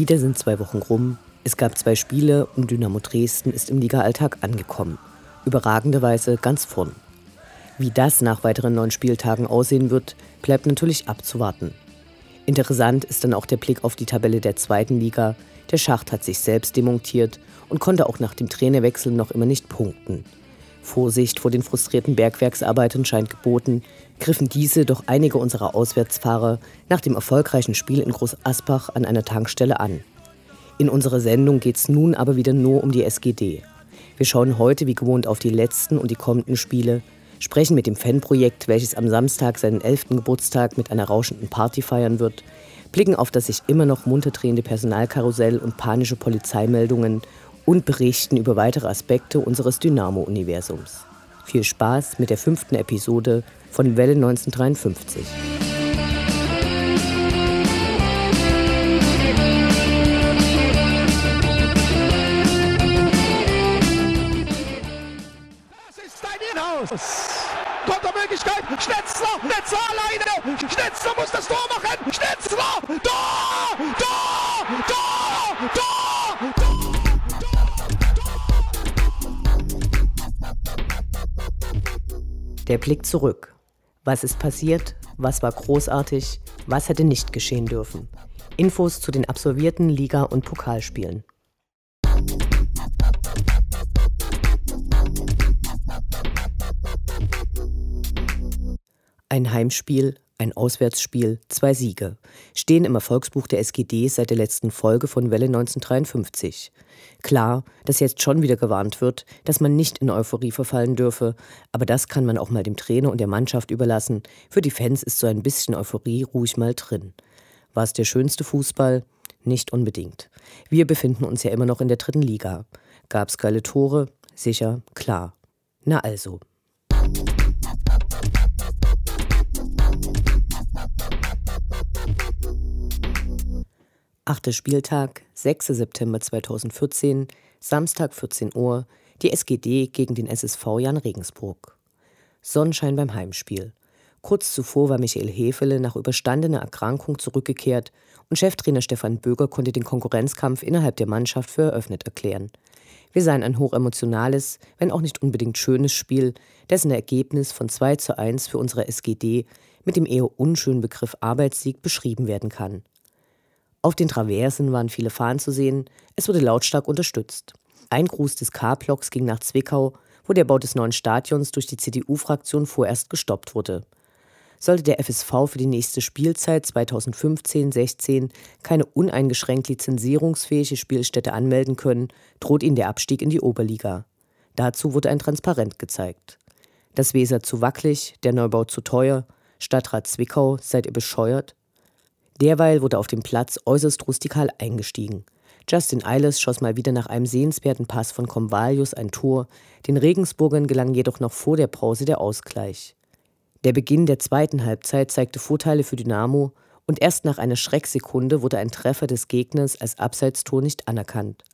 Wieder sind zwei Wochen rum. Es gab zwei Spiele und Dynamo Dresden ist im Liga-Alltag angekommen. Überragenderweise ganz vorn. Wie das nach weiteren neun Spieltagen aussehen wird, bleibt natürlich abzuwarten. Interessant ist dann auch der Blick auf die Tabelle der zweiten Liga. Der Schacht hat sich selbst demontiert und konnte auch nach dem Trainerwechsel noch immer nicht punkten. Vorsicht vor den frustrierten Bergwerksarbeitern scheint geboten, griffen diese doch einige unserer Auswärtsfahrer nach dem erfolgreichen Spiel in Groß Asbach an einer Tankstelle an. In unserer Sendung geht es nun aber wieder nur um die SGD. Wir schauen heute wie gewohnt auf die letzten und die kommenden Spiele sprechen mit dem Fanprojekt, welches am Samstag seinen 11. Geburtstag mit einer rauschenden Party feiern wird, blicken auf das sich immer noch munter drehende Personalkarussell und panische Polizeimeldungen und berichten über weitere Aspekte unseres Dynamo-Universums. Viel Spaß mit der fünften Episode von Welle 1953. Kontermöglichkeit. Schnetzler, Schnetzler alleine. Schnetzler muss das Tor machen. Schnetzler, Tor, Tor, Tor, Der Blick zurück. Was ist passiert? Was war großartig? Was hätte nicht geschehen dürfen? Infos zu den absolvierten Liga- und Pokalspielen. Ein Heimspiel, ein Auswärtsspiel, zwei Siege stehen im Erfolgsbuch der SGD seit der letzten Folge von Welle 1953. Klar, dass jetzt schon wieder gewarnt wird, dass man nicht in Euphorie verfallen dürfe, aber das kann man auch mal dem Trainer und der Mannschaft überlassen. Für die Fans ist so ein bisschen Euphorie ruhig mal drin. War es der schönste Fußball? Nicht unbedingt. Wir befinden uns ja immer noch in der dritten Liga. Gab's geile Tore? Sicher, klar. Na also. Achter Spieltag, 6. September 2014, Samstag 14 Uhr, die SGD gegen den SSV Jan Regensburg. Sonnenschein beim Heimspiel. Kurz zuvor war Michael Hefele nach überstandener Erkrankung zurückgekehrt und Cheftrainer Stefan Böger konnte den Konkurrenzkampf innerhalb der Mannschaft für eröffnet erklären. Wir seien ein hochemotionales, wenn auch nicht unbedingt schönes Spiel, dessen Ergebnis von 2 zu 1 für unsere SGD mit dem eher unschönen Begriff Arbeitssieg beschrieben werden kann. Auf den Traversen waren viele Fahnen zu sehen, es wurde lautstark unterstützt. Ein Gruß des K-Blocks ging nach Zwickau, wo der Bau des neuen Stadions durch die CDU-Fraktion vorerst gestoppt wurde. Sollte der FSV für die nächste Spielzeit 2015-16 keine uneingeschränkt lizenzierungsfähige Spielstätte anmelden können, droht ihnen der Abstieg in die Oberliga. Dazu wurde ein Transparent gezeigt. Das Weser zu wackelig, der Neubau zu teuer, Stadtrat Zwickau, seid ihr bescheuert? Derweil wurde auf dem Platz äußerst rustikal eingestiegen. Justin Eiles schoss mal wieder nach einem sehenswerten Pass von Comvalius ein Tor, den Regensburgern gelang jedoch noch vor der Pause der Ausgleich. Der Beginn der zweiten Halbzeit zeigte Vorteile für Dynamo und erst nach einer Schrecksekunde wurde ein Treffer des Gegners als Abseitstor nicht anerkannt.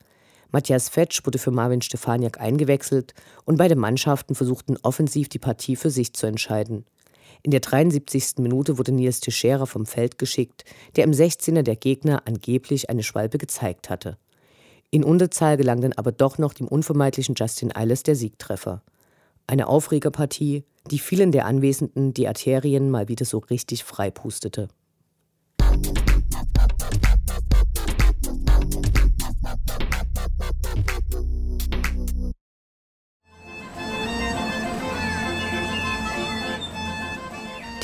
Matthias Fetsch wurde für Marvin Stefaniak eingewechselt und beide Mannschaften versuchten offensiv die Partie für sich zu entscheiden. In der 73. Minute wurde Nils Teixeira vom Feld geschickt, der im 16er der Gegner angeblich eine Schwalbe gezeigt hatte. In Unterzahl gelang dann aber doch noch dem unvermeidlichen Justin Eiles der Siegtreffer. Eine Aufregerpartie, die vielen der Anwesenden die Arterien mal wieder so richtig freipustete.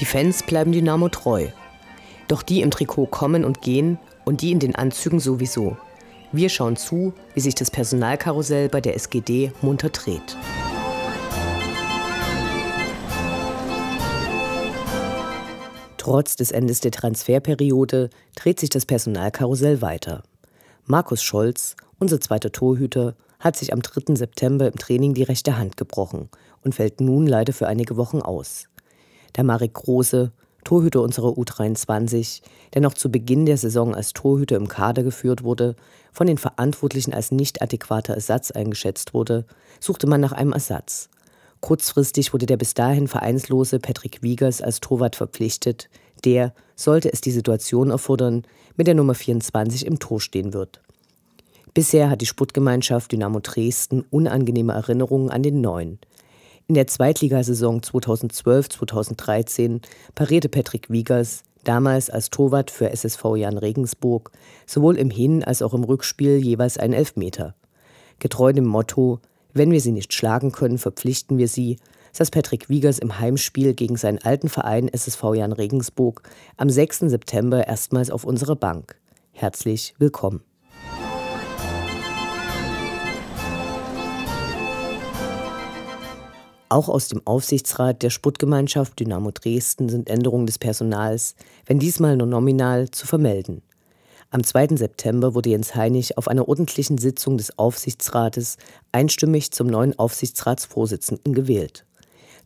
Die Fans bleiben Dynamo treu. Doch die im Trikot kommen und gehen und die in den Anzügen sowieso. Wir schauen zu, wie sich das Personalkarussell bei der SGD munter dreht. Trotz des Endes der Transferperiode dreht sich das Personalkarussell weiter. Markus Scholz, unser zweiter Torhüter, hat sich am 3. September im Training die rechte Hand gebrochen und fällt nun leider für einige Wochen aus der Marek Große, Torhüter unserer U23, der noch zu Beginn der Saison als Torhüter im Kader geführt wurde, von den Verantwortlichen als nicht adäquater Ersatz eingeschätzt wurde, suchte man nach einem Ersatz. Kurzfristig wurde der bis dahin vereinslose Patrick Wiegers als Torwart verpflichtet, der, sollte es die Situation erfordern, mit der Nummer 24 im Tor stehen wird. Bisher hat die Sportgemeinschaft Dynamo Dresden unangenehme Erinnerungen an den Neuen – in der Zweitligasaison 2012-2013 parierte Patrick Wiegers, damals als Torwart für SSV Jan Regensburg, sowohl im Hin- als auch im Rückspiel jeweils einen Elfmeter. Getreu dem Motto, wenn wir sie nicht schlagen können, verpflichten wir sie, saß Patrick Wiegers im Heimspiel gegen seinen alten Verein SSV Jan Regensburg am 6. September erstmals auf unserer Bank. Herzlich willkommen. Auch aus dem Aufsichtsrat der Sportgemeinschaft Dynamo Dresden sind Änderungen des Personals, wenn diesmal nur nominal, zu vermelden. Am 2. September wurde Jens Heinig auf einer ordentlichen Sitzung des Aufsichtsrates einstimmig zum neuen Aufsichtsratsvorsitzenden gewählt.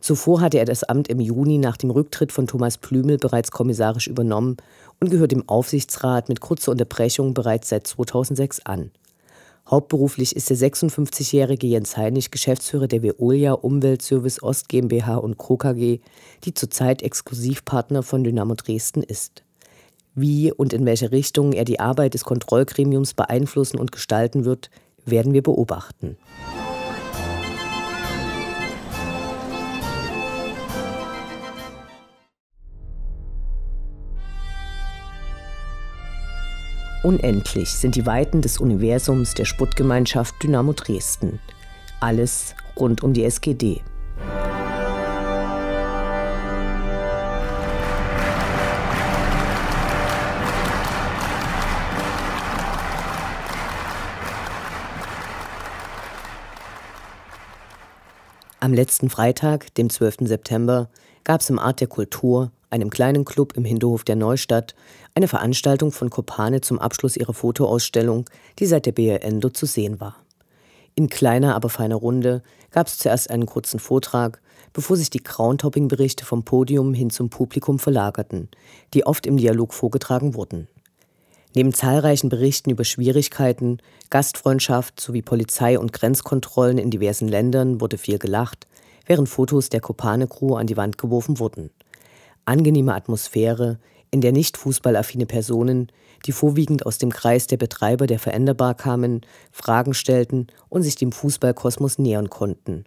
Zuvor hatte er das Amt im Juni nach dem Rücktritt von Thomas Plümel bereits kommissarisch übernommen und gehört dem Aufsichtsrat mit kurzer Unterbrechung bereits seit 2006 an. Hauptberuflich ist der 56-jährige Jens Heinig Geschäftsführer der Veolia Umweltservice Ost GmbH und Co. KG, die zurzeit Exklusivpartner von Dynamo Dresden ist. Wie und in welche Richtung er die Arbeit des Kontrollgremiums beeinflussen und gestalten wird, werden wir beobachten. Unendlich sind die Weiten des Universums der Sputtgemeinschaft Dynamo Dresden. Alles rund um die SGD. Am letzten Freitag, dem 12. September, gab es im Art der Kultur einem kleinen Club im Hinterhof der Neustadt, eine Veranstaltung von Kopane zum Abschluss ihrer Fotoausstellung, die seit der BRN zu sehen war. In kleiner, aber feiner Runde gab es zuerst einen kurzen Vortrag, bevor sich die Crowntopping-Berichte vom Podium hin zum Publikum verlagerten, die oft im Dialog vorgetragen wurden. Neben zahlreichen Berichten über Schwierigkeiten, Gastfreundschaft sowie Polizei- und Grenzkontrollen in diversen Ländern wurde viel gelacht, während Fotos der Kopane-Crew an die Wand geworfen wurden angenehme Atmosphäre, in der nicht fußballaffine Personen, die vorwiegend aus dem Kreis der Betreiber der Veränderbar kamen, Fragen stellten und sich dem Fußballkosmos nähern konnten.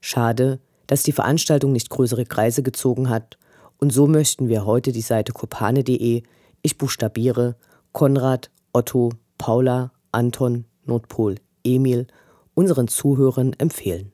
Schade, dass die Veranstaltung nicht größere Kreise gezogen hat, und so möchten wir heute die Seite kopane.de, ich buchstabiere, Konrad, Otto, Paula, Anton, Nordpol, Emil, unseren Zuhörern empfehlen.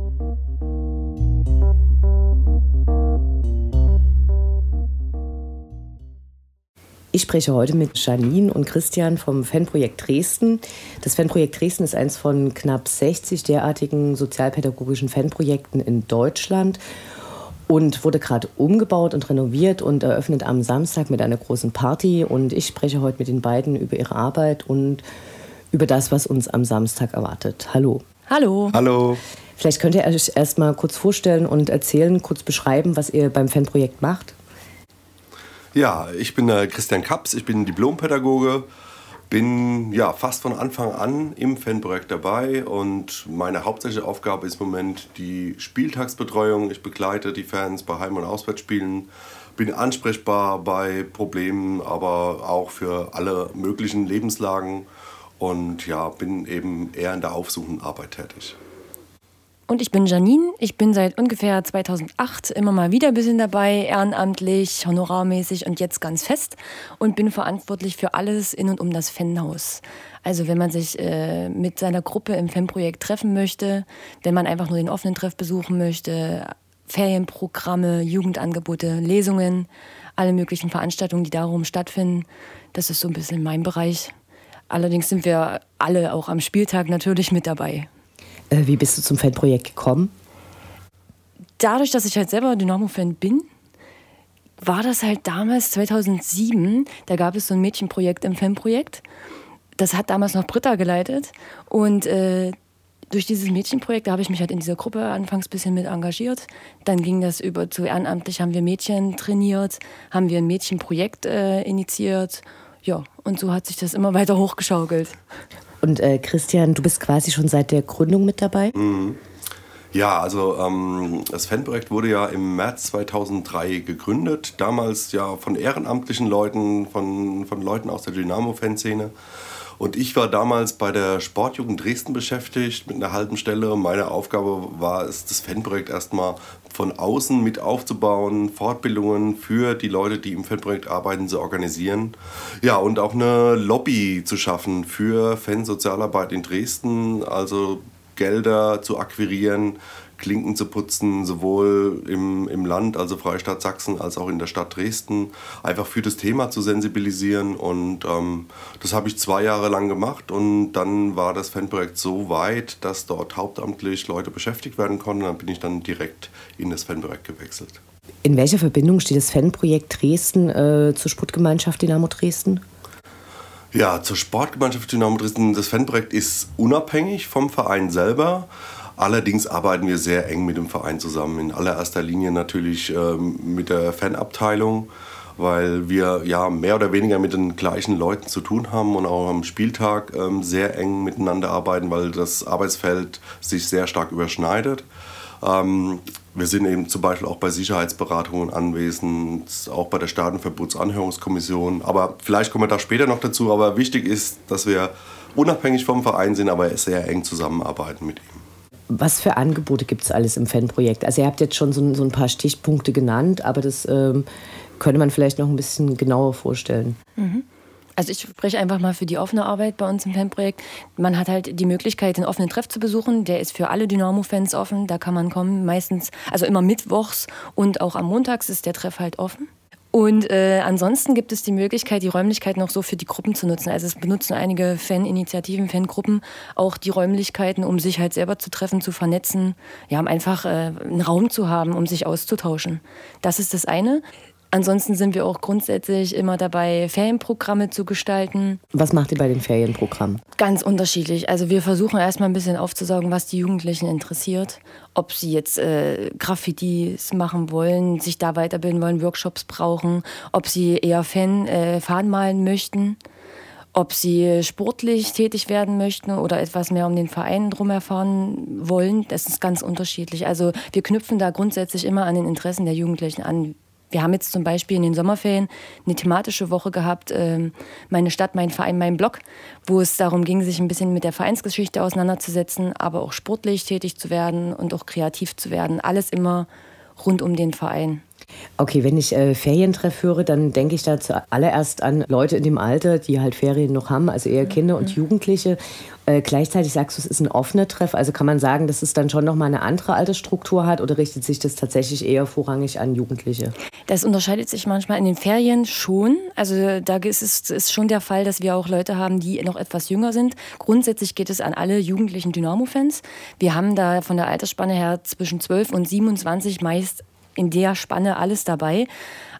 Ich spreche heute mit Janine und Christian vom Fanprojekt Dresden. Das Fanprojekt Dresden ist eines von knapp 60 derartigen sozialpädagogischen Fanprojekten in Deutschland und wurde gerade umgebaut und renoviert und eröffnet am Samstag mit einer großen Party. Und ich spreche heute mit den beiden über ihre Arbeit und über das, was uns am Samstag erwartet. Hallo. Hallo. Hallo. Vielleicht könnt ihr euch erst mal kurz vorstellen und erzählen, kurz beschreiben, was ihr beim Fanprojekt macht. Ja, ich bin äh, Christian Kaps, ich bin Diplompädagoge, bin ja fast von Anfang an im Fanprojekt dabei und meine hauptsächliche Aufgabe ist im Moment die Spieltagsbetreuung. Ich begleite die Fans bei Heim- und Auswärtsspielen, bin ansprechbar bei Problemen, aber auch für alle möglichen Lebenslagen und ja, bin eben eher in der aufsuchenden Arbeit tätig. Und ich bin Janine. Ich bin seit ungefähr 2008 immer mal wieder ein bisschen dabei, ehrenamtlich, honorarmäßig und jetzt ganz fest und bin verantwortlich für alles in und um das Fanhaus. Also wenn man sich äh, mit seiner Gruppe im Fanprojekt treffen möchte, wenn man einfach nur den offenen Treff besuchen möchte, Ferienprogramme, Jugendangebote, Lesungen, alle möglichen Veranstaltungen, die darum stattfinden, das ist so ein bisschen mein Bereich. Allerdings sind wir alle auch am Spieltag natürlich mit dabei. Äh, wie bist du zum Fanprojekt gekommen? Dadurch, dass ich halt selber Dynamo-Fan bin, war das halt damals 2007. Da gab es so ein Mädchenprojekt im Fanprojekt. Das hat damals noch Britta geleitet. Und äh, durch dieses Mädchenprojekt, da habe ich mich halt in dieser Gruppe anfangs ein bisschen mit engagiert. Dann ging das über zu ehrenamtlich, haben wir Mädchen trainiert, haben wir ein Mädchenprojekt äh, initiiert ja, und so hat sich das immer weiter hochgeschaukelt. Und äh, Christian, du bist quasi schon seit der Gründung mit dabei? Mhm. Ja, also ähm, das Fanprojekt wurde ja im März 2003 gegründet. Damals ja von ehrenamtlichen Leuten, von, von Leuten aus der Dynamo-Fanszene. Und ich war damals bei der Sportjugend Dresden beschäftigt mit einer halben Stelle. Meine Aufgabe war es, das Fanprojekt erstmal von außen mit aufzubauen, Fortbildungen für die Leute, die im Fanprojekt arbeiten, zu organisieren. Ja, und auch eine Lobby zu schaffen für Fansozialarbeit in Dresden, also Gelder zu akquirieren, Klinken zu putzen, sowohl im, im Land, also Freistaat Sachsen, als auch in der Stadt Dresden, einfach für das Thema zu sensibilisieren. Und ähm, das habe ich zwei Jahre lang gemacht und dann war das Fanprojekt so weit, dass dort hauptamtlich Leute beschäftigt werden konnten. Dann bin ich dann direkt in das Fanprojekt gewechselt. In welcher Verbindung steht das Fanprojekt Dresden äh, zur Sportgemeinschaft Dynamo Dresden? Ja, zur Sportgemeinschaft Dynamo Dresden. Das Fanprojekt ist unabhängig vom Verein selber. Allerdings arbeiten wir sehr eng mit dem Verein zusammen. In allererster Linie natürlich ähm, mit der Fanabteilung, weil wir ja mehr oder weniger mit den gleichen Leuten zu tun haben und auch am Spieltag ähm, sehr eng miteinander arbeiten, weil das Arbeitsfeld sich sehr stark überschneidet. Ähm, wir sind eben zum Beispiel auch bei Sicherheitsberatungen anwesend, auch bei der Staatenverbotsanhörungskommission. Aber vielleicht kommen wir da später noch dazu. Aber wichtig ist, dass wir unabhängig vom Verein sind, aber sehr eng zusammenarbeiten mit ihm. Was für Angebote gibt es alles im Fanprojekt? Also ihr habt jetzt schon so, so ein paar Stichpunkte genannt, aber das ähm, könnte man vielleicht noch ein bisschen genauer vorstellen. Mhm. Also ich spreche einfach mal für die offene Arbeit bei uns im Fanprojekt. Man hat halt die Möglichkeit, den offenen Treff zu besuchen. Der ist für alle Dynamo-Fans offen. Da kann man kommen. Meistens, also immer mittwochs und auch am Montags ist der Treff halt offen. Und äh, ansonsten gibt es die Möglichkeit, die Räumlichkeiten auch so für die Gruppen zu nutzen. Also es benutzen einige Faninitiativen, Fangruppen auch die Räumlichkeiten, um sich halt selber zu treffen, zu vernetzen, ja, um einfach äh, einen Raum zu haben, um sich auszutauschen. Das ist das eine. Ansonsten sind wir auch grundsätzlich immer dabei, Ferienprogramme zu gestalten. Was macht ihr bei den Ferienprogrammen? Ganz unterschiedlich. Also wir versuchen erstmal ein bisschen aufzusaugen, was die Jugendlichen interessiert. Ob sie jetzt äh, Graffitis machen wollen, sich da weiterbilden wollen, Workshops brauchen, ob sie eher Fan, äh, Fahnen malen möchten ob sie sportlich tätig werden möchten oder etwas mehr um den Verein drum erfahren wollen, das ist ganz unterschiedlich. Also wir knüpfen da grundsätzlich immer an den Interessen der Jugendlichen an. Wir haben jetzt zum Beispiel in den Sommerferien eine thematische Woche gehabt, äh, meine Stadt, mein Verein, mein Blog, wo es darum ging, sich ein bisschen mit der Vereinsgeschichte auseinanderzusetzen, aber auch sportlich tätig zu werden und auch kreativ zu werden. Alles immer rund um den Verein. Okay, wenn ich äh, Ferientreff höre, dann denke ich da zuallererst an Leute in dem Alter, die halt Ferien noch haben, also eher Kinder und mhm. Jugendliche. Äh, gleichzeitig sagst du, es ist ein offener Treff. Also kann man sagen, dass es dann schon nochmal eine andere Altersstruktur hat oder richtet sich das tatsächlich eher vorrangig an Jugendliche? Das unterscheidet sich manchmal in den Ferien schon. Also da ist es ist schon der Fall, dass wir auch Leute haben, die noch etwas jünger sind. Grundsätzlich geht es an alle jugendlichen Dynamo-Fans. Wir haben da von der Altersspanne her zwischen 12 und 27 meist in der Spanne alles dabei.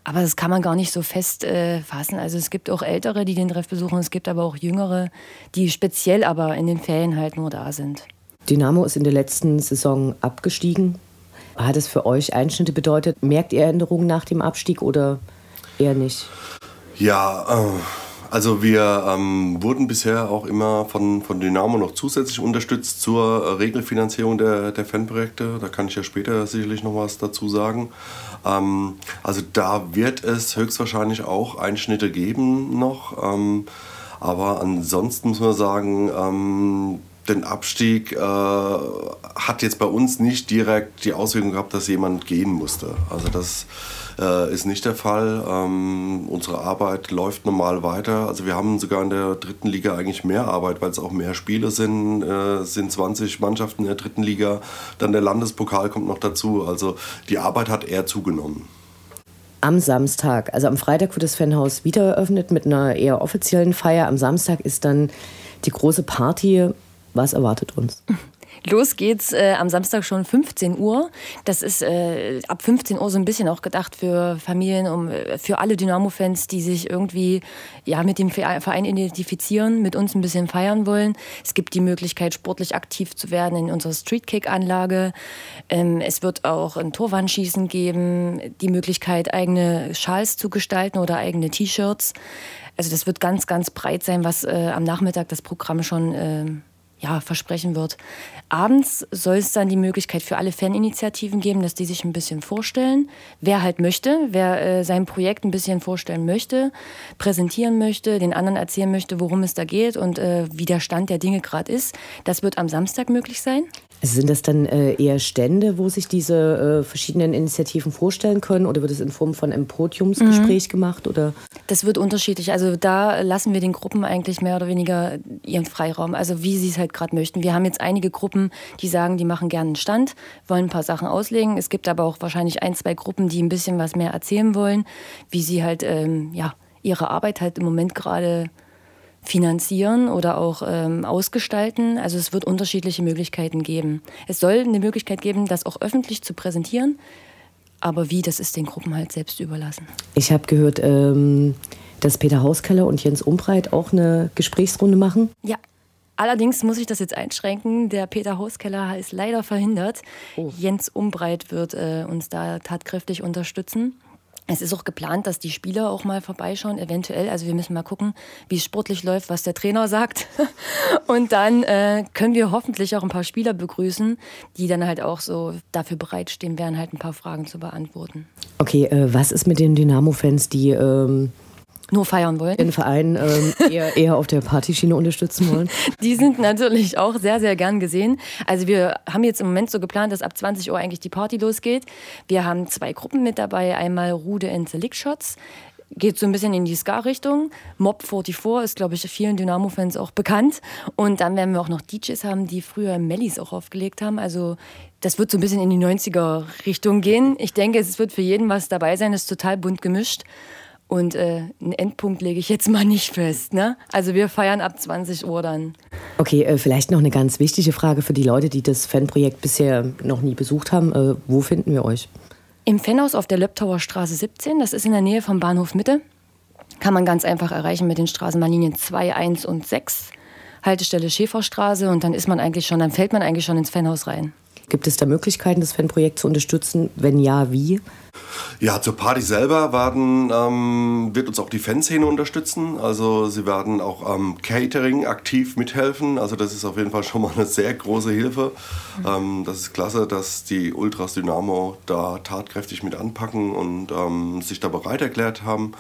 Aber das kann man gar nicht so fest äh, fassen. Also es gibt auch Ältere, die den Treff besuchen, es gibt aber auch Jüngere, die speziell aber in den Ferien halt nur da sind. Dynamo ist in der letzten Saison abgestiegen. Hat es für euch Einschnitte bedeutet? Merkt ihr Änderungen nach dem Abstieg oder eher nicht? Ja, äh, also wir ähm, wurden bisher auch immer von, von Dynamo noch zusätzlich unterstützt zur äh, Regelfinanzierung der, der Fanprojekte. Da kann ich ja später sicherlich noch was dazu sagen. Ähm, also da wird es höchstwahrscheinlich auch Einschnitte geben noch. Ähm, aber ansonsten muss man sagen, ähm, den Abstieg äh, hat jetzt bei uns nicht direkt die Auswirkung gehabt, dass jemand gehen musste. Also das äh, ist nicht der Fall. Ähm, unsere Arbeit läuft normal weiter. Also wir haben sogar in der dritten Liga eigentlich mehr Arbeit, weil es auch mehr Spiele sind. Äh, sind 20 Mannschaften in der dritten Liga. Dann der Landespokal kommt noch dazu. Also die Arbeit hat eher zugenommen. Am Samstag, also am Freitag wird das Fanhaus wieder eröffnet mit einer eher offiziellen Feier. Am Samstag ist dann die große Party. Was erwartet uns? Los geht's äh, am Samstag schon 15 Uhr. Das ist äh, ab 15 Uhr so ein bisschen auch gedacht für Familien, um, äh, für alle Dynamo-Fans, die sich irgendwie ja, mit dem Verein identifizieren, mit uns ein bisschen feiern wollen. Es gibt die Möglichkeit, sportlich aktiv zu werden in unserer Streetkick-Anlage. Ähm, es wird auch ein Torwandschießen geben, die Möglichkeit, eigene Schals zu gestalten oder eigene T-Shirts. Also das wird ganz, ganz breit sein, was äh, am Nachmittag das Programm schon äh, ja, versprechen wird. Abends soll es dann die Möglichkeit für alle Faninitiativen geben, dass die sich ein bisschen vorstellen. Wer halt möchte, wer äh, sein Projekt ein bisschen vorstellen möchte, präsentieren möchte, den anderen erzählen möchte, worum es da geht und äh, wie der Stand der Dinge gerade ist. Das wird am Samstag möglich sein. Sind das dann äh, eher Stände, wo sich diese äh, verschiedenen Initiativen vorstellen können oder wird es in Form von einem Podiumsgespräch mhm. gemacht? Oder? Das wird unterschiedlich. Also da lassen wir den Gruppen eigentlich mehr oder weniger ihren Freiraum, also wie sie es halt gerade möchten. Wir haben jetzt einige Gruppen, die sagen, die machen gerne einen Stand, wollen ein paar Sachen auslegen. Es gibt aber auch wahrscheinlich ein, zwei Gruppen, die ein bisschen was mehr erzählen wollen, wie sie halt ähm, ja, ihre Arbeit halt im Moment gerade finanzieren oder auch ähm, ausgestalten. Also es wird unterschiedliche Möglichkeiten geben. Es soll eine Möglichkeit geben, das auch öffentlich zu präsentieren. Aber wie, das ist den Gruppen halt selbst überlassen. Ich habe gehört, ähm, dass Peter Hauskeller und Jens Umbreit auch eine Gesprächsrunde machen. Ja. Allerdings muss ich das jetzt einschränken. Der Peter Hauskeller ist leider verhindert. Oh. Jens Umbreit wird äh, uns da tatkräftig unterstützen. Es ist auch geplant, dass die Spieler auch mal vorbeischauen, eventuell. Also wir müssen mal gucken, wie es sportlich läuft, was der Trainer sagt. Und dann äh, können wir hoffentlich auch ein paar Spieler begrüßen, die dann halt auch so dafür bereitstehen werden, halt ein paar Fragen zu beantworten. Okay, äh, was ist mit den Dynamo-Fans, die ähm, nur feiern wollen. Den Verein ähm, eher, eher auf der Partyschiene unterstützen wollen. Die sind natürlich auch sehr, sehr gern gesehen. Also wir haben jetzt im Moment so geplant, dass ab 20 Uhr eigentlich die Party losgeht. Wir haben zwei Gruppen mit dabei. Einmal Rude and the Lick Shots geht so ein bisschen in die Ska-Richtung. Mob 44 ist, glaube ich, vielen Dynamo-Fans auch bekannt. Und dann werden wir auch noch DJs haben, die früher Mellies auch aufgelegt haben. Also das wird so ein bisschen in die 90er-Richtung gehen. Ich denke, es wird für jeden was dabei sein. Es ist total bunt gemischt. Und äh, einen Endpunkt lege ich jetzt mal nicht fest. Ne? Also wir feiern ab 20 Uhr dann. Okay, äh, vielleicht noch eine ganz wichtige Frage für die Leute, die das Fanprojekt bisher noch nie besucht haben. Äh, wo finden wir euch? Im Fanhaus auf der Löbtauer Straße 17. Das ist in der Nähe vom Bahnhof Mitte. Kann man ganz einfach erreichen mit den Straßenbahnlinien 2, 1 und 6. Haltestelle Schäferstraße und dann ist man eigentlich schon, dann fällt man eigentlich schon ins Fanhaus rein. Gibt es da Möglichkeiten, das Fanprojekt zu unterstützen? Wenn ja, wie? Ja, zur Party selber werden, ähm, wird uns auch die Fanszene unterstützen. Also sie werden auch am ähm, Catering aktiv mithelfen. Also das ist auf jeden Fall schon mal eine sehr große Hilfe. Ähm, das ist klasse, dass die Ultras Dynamo da tatkräftig mit anpacken und ähm, sich da bereit erklärt haben.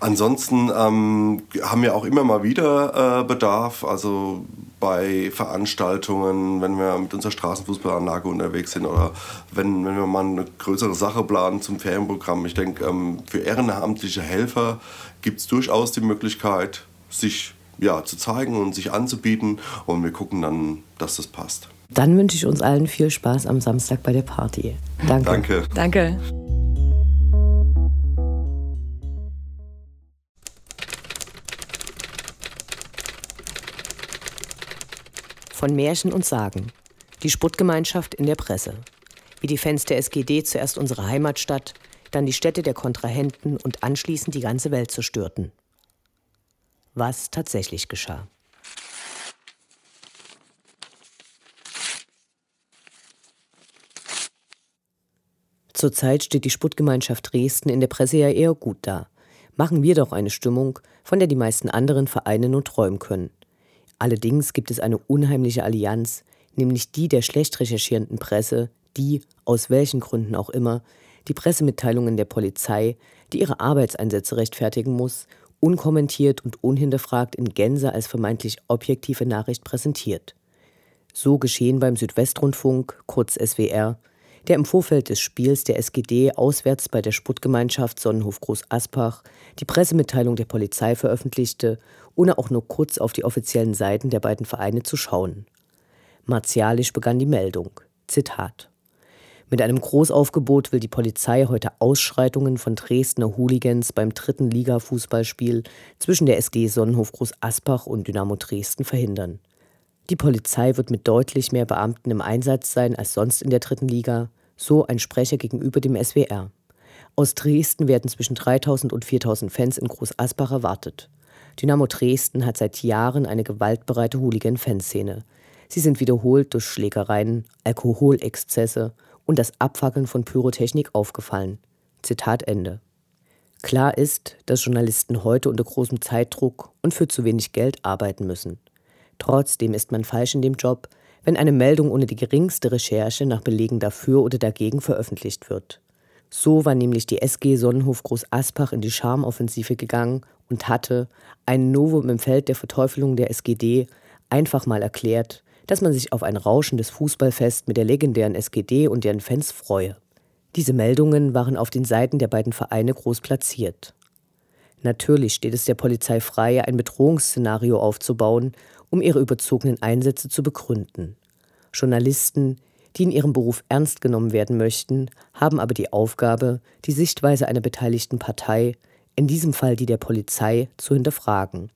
Ansonsten ähm, haben wir auch immer mal wieder äh, Bedarf. Also bei Veranstaltungen, wenn wir mit unserer Straßenfußballanlage unterwegs sind oder wenn, wenn wir mal eine größere Sache planen zum Ferienprogramm. Ich denke, ähm, für ehrenamtliche Helfer gibt es durchaus die Möglichkeit, sich ja, zu zeigen und sich anzubieten und wir gucken dann, dass das passt. Dann wünsche ich uns allen viel Spaß am Samstag bei der Party. Danke. Danke. Danke. Von Märchen und Sagen. Die Sputtgemeinschaft in der Presse. Wie die Fans der SGD zuerst unsere Heimatstadt, dann die Städte der Kontrahenten und anschließend die ganze Welt zerstörten. Was tatsächlich geschah. Zurzeit steht die Sputtgemeinschaft Dresden in der Presse ja eher gut da. Machen wir doch eine Stimmung, von der die meisten anderen vereinen und träumen können. Allerdings gibt es eine unheimliche Allianz, nämlich die der schlecht recherchierenden Presse, die, aus welchen Gründen auch immer, die Pressemitteilungen der Polizei, die ihre Arbeitseinsätze rechtfertigen muss, unkommentiert und unhinterfragt in Gänze als vermeintlich objektive Nachricht präsentiert. So geschehen beim Südwestrundfunk, kurz SWR, der im Vorfeld des Spiels der SGD auswärts bei der Sputtgemeinschaft Sonnenhof Groß Aspach die Pressemitteilung der Polizei veröffentlichte, ohne auch nur kurz auf die offiziellen Seiten der beiden Vereine zu schauen. Martialisch begann die Meldung. Zitat mit einem Großaufgebot will die Polizei heute Ausschreitungen von Dresdner Hooligans beim dritten Liga-Fußballspiel zwischen der SG Sonnenhof Groß Aspach und Dynamo Dresden verhindern. Die Polizei wird mit deutlich mehr Beamten im Einsatz sein als sonst in der dritten Liga, so ein Sprecher gegenüber dem SWR. Aus Dresden werden zwischen 3000 und 4000 Fans in Groß Asbach erwartet. Dynamo Dresden hat seit Jahren eine gewaltbereite Hooligan-Fanszene. Sie sind wiederholt durch Schlägereien, Alkoholexzesse und das Abfackeln von Pyrotechnik aufgefallen. Zitat Ende. Klar ist, dass Journalisten heute unter großem Zeitdruck und für zu wenig Geld arbeiten müssen. Trotzdem ist man falsch in dem Job, wenn eine Meldung ohne die geringste Recherche nach Belegen dafür oder dagegen veröffentlicht wird. So war nämlich die SG Sonnenhof Groß Aspach in die Charmoffensive gegangen und hatte, ein Novum im Feld der Verteufelung der SGD, einfach mal erklärt, dass man sich auf ein rauschendes Fußballfest mit der legendären SGD und deren Fans freue. Diese Meldungen waren auf den Seiten der beiden Vereine groß platziert. Natürlich steht es der Polizei frei, ein Bedrohungsszenario aufzubauen, um ihre überzogenen Einsätze zu begründen. Journalisten, die in ihrem Beruf ernst genommen werden möchten, haben aber die Aufgabe, die Sichtweise einer beteiligten Partei, in diesem Fall die der Polizei, zu hinterfragen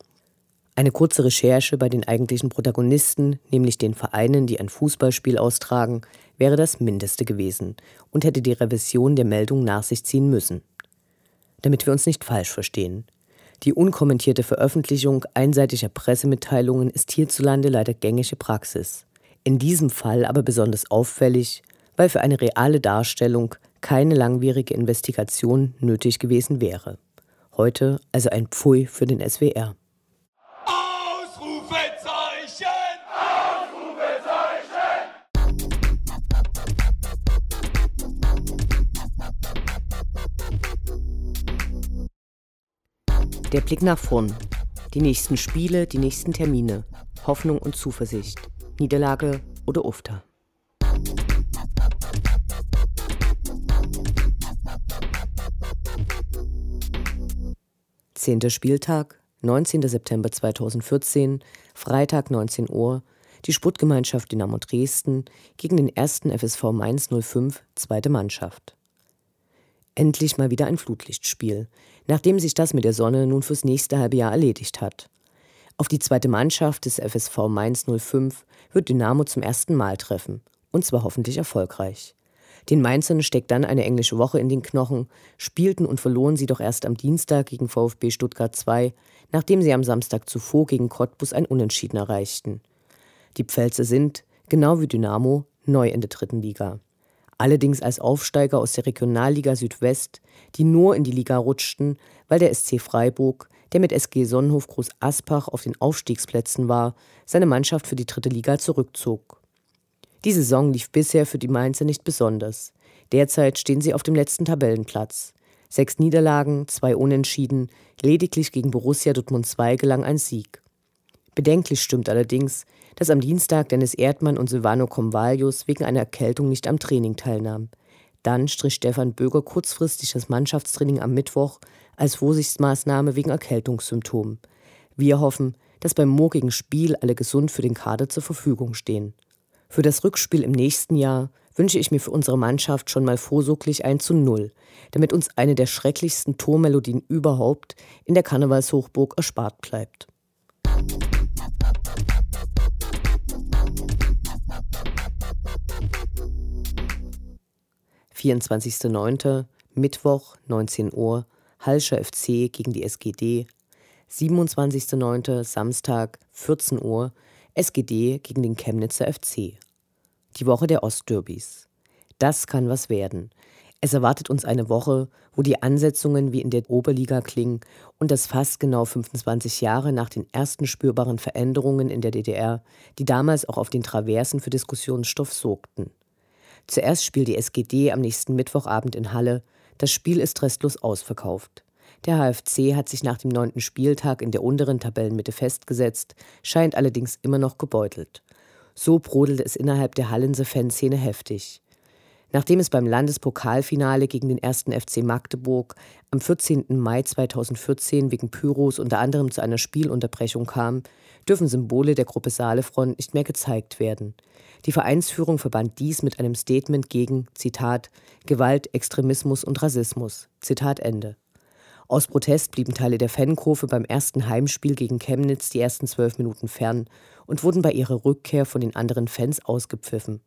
eine kurze Recherche bei den eigentlichen Protagonisten, nämlich den Vereinen, die ein Fußballspiel austragen, wäre das Mindeste gewesen und hätte die Revision der Meldung nach sich ziehen müssen. Damit wir uns nicht falsch verstehen. Die unkommentierte Veröffentlichung einseitiger Pressemitteilungen ist hierzulande leider gängige Praxis. In diesem Fall aber besonders auffällig, weil für eine reale Darstellung keine langwierige Investigation nötig gewesen wäre. Heute also ein Pfui für den SWR. Der Blick nach vorn. Die nächsten Spiele, die nächsten Termine. Hoffnung und Zuversicht. Niederlage oder Ufter. Zehnter Spieltag, 19. September 2014, Freitag 19 Uhr, die Sputtgemeinschaft Dynamo Dresden gegen den ersten FSV Mainz 05, zweite Mannschaft. Endlich mal wieder ein Flutlichtspiel, nachdem sich das mit der Sonne nun fürs nächste halbe Jahr erledigt hat. Auf die zweite Mannschaft des FSV Mainz 05 wird Dynamo zum ersten Mal treffen, und zwar hoffentlich erfolgreich. Den Mainzern steckt dann eine englische Woche in den Knochen, spielten und verloren sie doch erst am Dienstag gegen VfB Stuttgart 2, nachdem sie am Samstag zuvor gegen Cottbus ein Unentschieden erreichten. Die Pfälzer sind, genau wie Dynamo, neu in der dritten Liga allerdings als Aufsteiger aus der Regionalliga Südwest, die nur in die Liga rutschten, weil der SC Freiburg, der mit SG Sonnenhof Groß Aspach auf den Aufstiegsplätzen war, seine Mannschaft für die dritte Liga zurückzog. Die Saison lief bisher für die Mainzer nicht besonders. Derzeit stehen sie auf dem letzten Tabellenplatz. Sechs Niederlagen, zwei Unentschieden, lediglich gegen Borussia Dortmund 2 gelang ein Sieg. Bedenklich stimmt allerdings, dass am Dienstag Dennis Erdmann und Silvano Convalius wegen einer Erkältung nicht am Training teilnahmen. Dann strich Stefan Böger kurzfristig das Mannschaftstraining am Mittwoch als Vorsichtsmaßnahme wegen Erkältungssymptomen. Wir hoffen, dass beim morgigen Spiel alle gesund für den Kader zur Verfügung stehen. Für das Rückspiel im nächsten Jahr wünsche ich mir für unsere Mannschaft schon mal vorsorglich ein zu Null, damit uns eine der schrecklichsten Tormelodien überhaupt in der Karnevalshochburg erspart bleibt. 24.09. Mittwoch, 19 Uhr, Halscher FC gegen die SGD. 27.09. Samstag, 14 Uhr, SGD gegen den Chemnitzer FC. Die Woche der Ostderbys. Das kann was werden. Es erwartet uns eine Woche, wo die Ansetzungen wie in der Oberliga klingen und das fast genau 25 Jahre nach den ersten spürbaren Veränderungen in der DDR, die damals auch auf den Traversen für Diskussionsstoff sorgten. Zuerst spielt die SGD am nächsten Mittwochabend in Halle. Das Spiel ist restlos ausverkauft. Der HFC hat sich nach dem neunten Spieltag in der unteren Tabellenmitte festgesetzt, scheint allerdings immer noch gebeutelt. So brodelt es innerhalb der Hallenser Fanszene heftig. Nachdem es beim Landespokalfinale gegen den 1. FC Magdeburg am 14. Mai 2014 wegen Pyros unter anderem zu einer Spielunterbrechung kam, dürfen Symbole der Gruppe Saalefront nicht mehr gezeigt werden. Die Vereinsführung verband dies mit einem Statement gegen, Zitat, Gewalt, Extremismus und Rassismus. Zitat Ende. Aus Protest blieben Teile der Fankurve beim ersten Heimspiel gegen Chemnitz die ersten zwölf Minuten fern und wurden bei ihrer Rückkehr von den anderen Fans ausgepfiffen.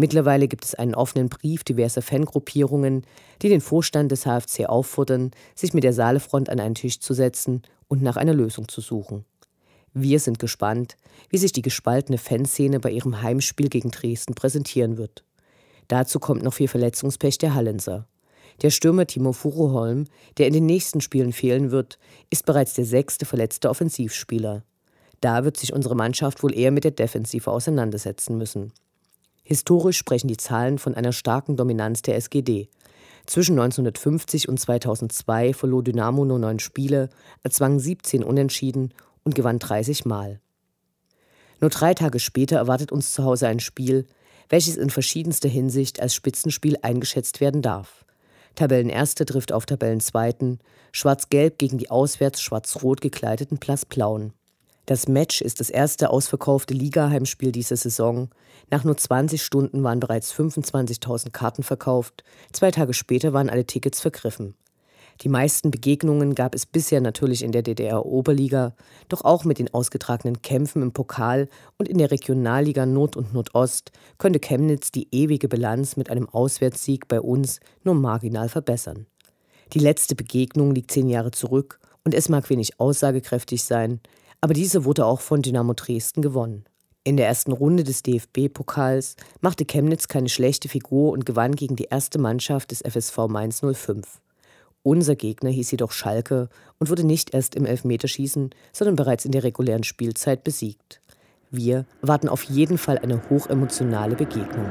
Mittlerweile gibt es einen offenen Brief diverser Fangruppierungen, die den Vorstand des HFC auffordern, sich mit der Saalefront an einen Tisch zu setzen und nach einer Lösung zu suchen. Wir sind gespannt, wie sich die gespaltene Fanszene bei ihrem Heimspiel gegen Dresden präsentieren wird. Dazu kommt noch viel Verletzungspech der Hallenser. Der Stürmer Timo Furuholm, der in den nächsten Spielen fehlen wird, ist bereits der sechste verletzte Offensivspieler. Da wird sich unsere Mannschaft wohl eher mit der Defensive auseinandersetzen müssen. Historisch sprechen die Zahlen von einer starken Dominanz der SGD. Zwischen 1950 und 2002 verlor Dynamo nur neun Spiele, erzwang 17 Unentschieden und gewann 30 Mal. Nur drei Tage später erwartet uns zu Hause ein Spiel, welches in verschiedenster Hinsicht als Spitzenspiel eingeschätzt werden darf. Tabellenerste trifft auf Tabellenzweiten, Schwarz-Gelb gegen die auswärts schwarz-rot gekleideten Plus Plauen. Das Match ist das erste ausverkaufte Liga-Heimspiel dieser Saison. Nach nur 20 Stunden waren bereits 25.000 Karten verkauft. Zwei Tage später waren alle Tickets vergriffen. Die meisten Begegnungen gab es bisher natürlich in der DDR-Oberliga, doch auch mit den ausgetragenen Kämpfen im Pokal und in der Regionalliga Nord und Nordost könnte Chemnitz die ewige Bilanz mit einem Auswärtssieg bei uns nur marginal verbessern. Die letzte Begegnung liegt zehn Jahre zurück und es mag wenig aussagekräftig sein, aber diese wurde auch von Dynamo Dresden gewonnen. In der ersten Runde des DFB-Pokals machte Chemnitz keine schlechte Figur und gewann gegen die erste Mannschaft des FSV Mainz 05. Unser Gegner hieß jedoch Schalke und wurde nicht erst im Elfmeterschießen, sondern bereits in der regulären Spielzeit besiegt. Wir warten auf jeden Fall eine hochemotionale Begegnung.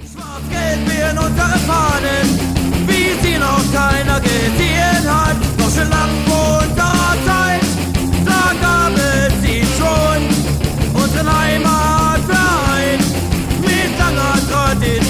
Schwarzgeld wir in unseren Fahnen, wie sie noch keiner gesehen hat. Deutsche Lampe unserer Zeit, da gab es sie schon. Unseren Heimatverein mit langer Tradition.